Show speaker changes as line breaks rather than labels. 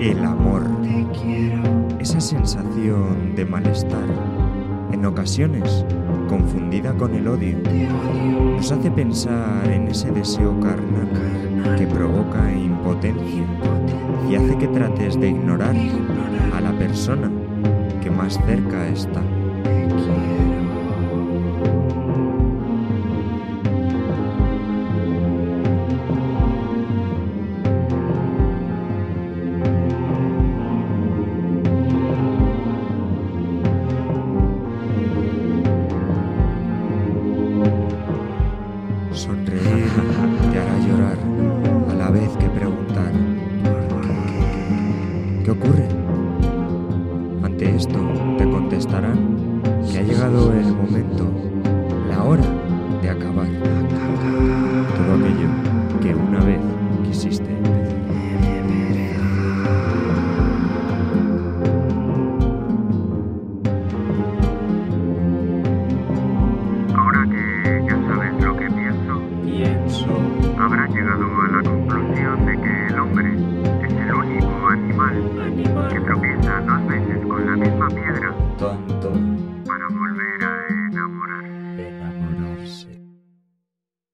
El amor. Esa sensación de malestar, en ocasiones confundida con el odio, nos hace pensar en ese deseo carnal que provoca impotencia y hace que trates de ignorar a la persona que más cerca está. Ante esto te contestarán que ha llegado el momento, la hora de acabar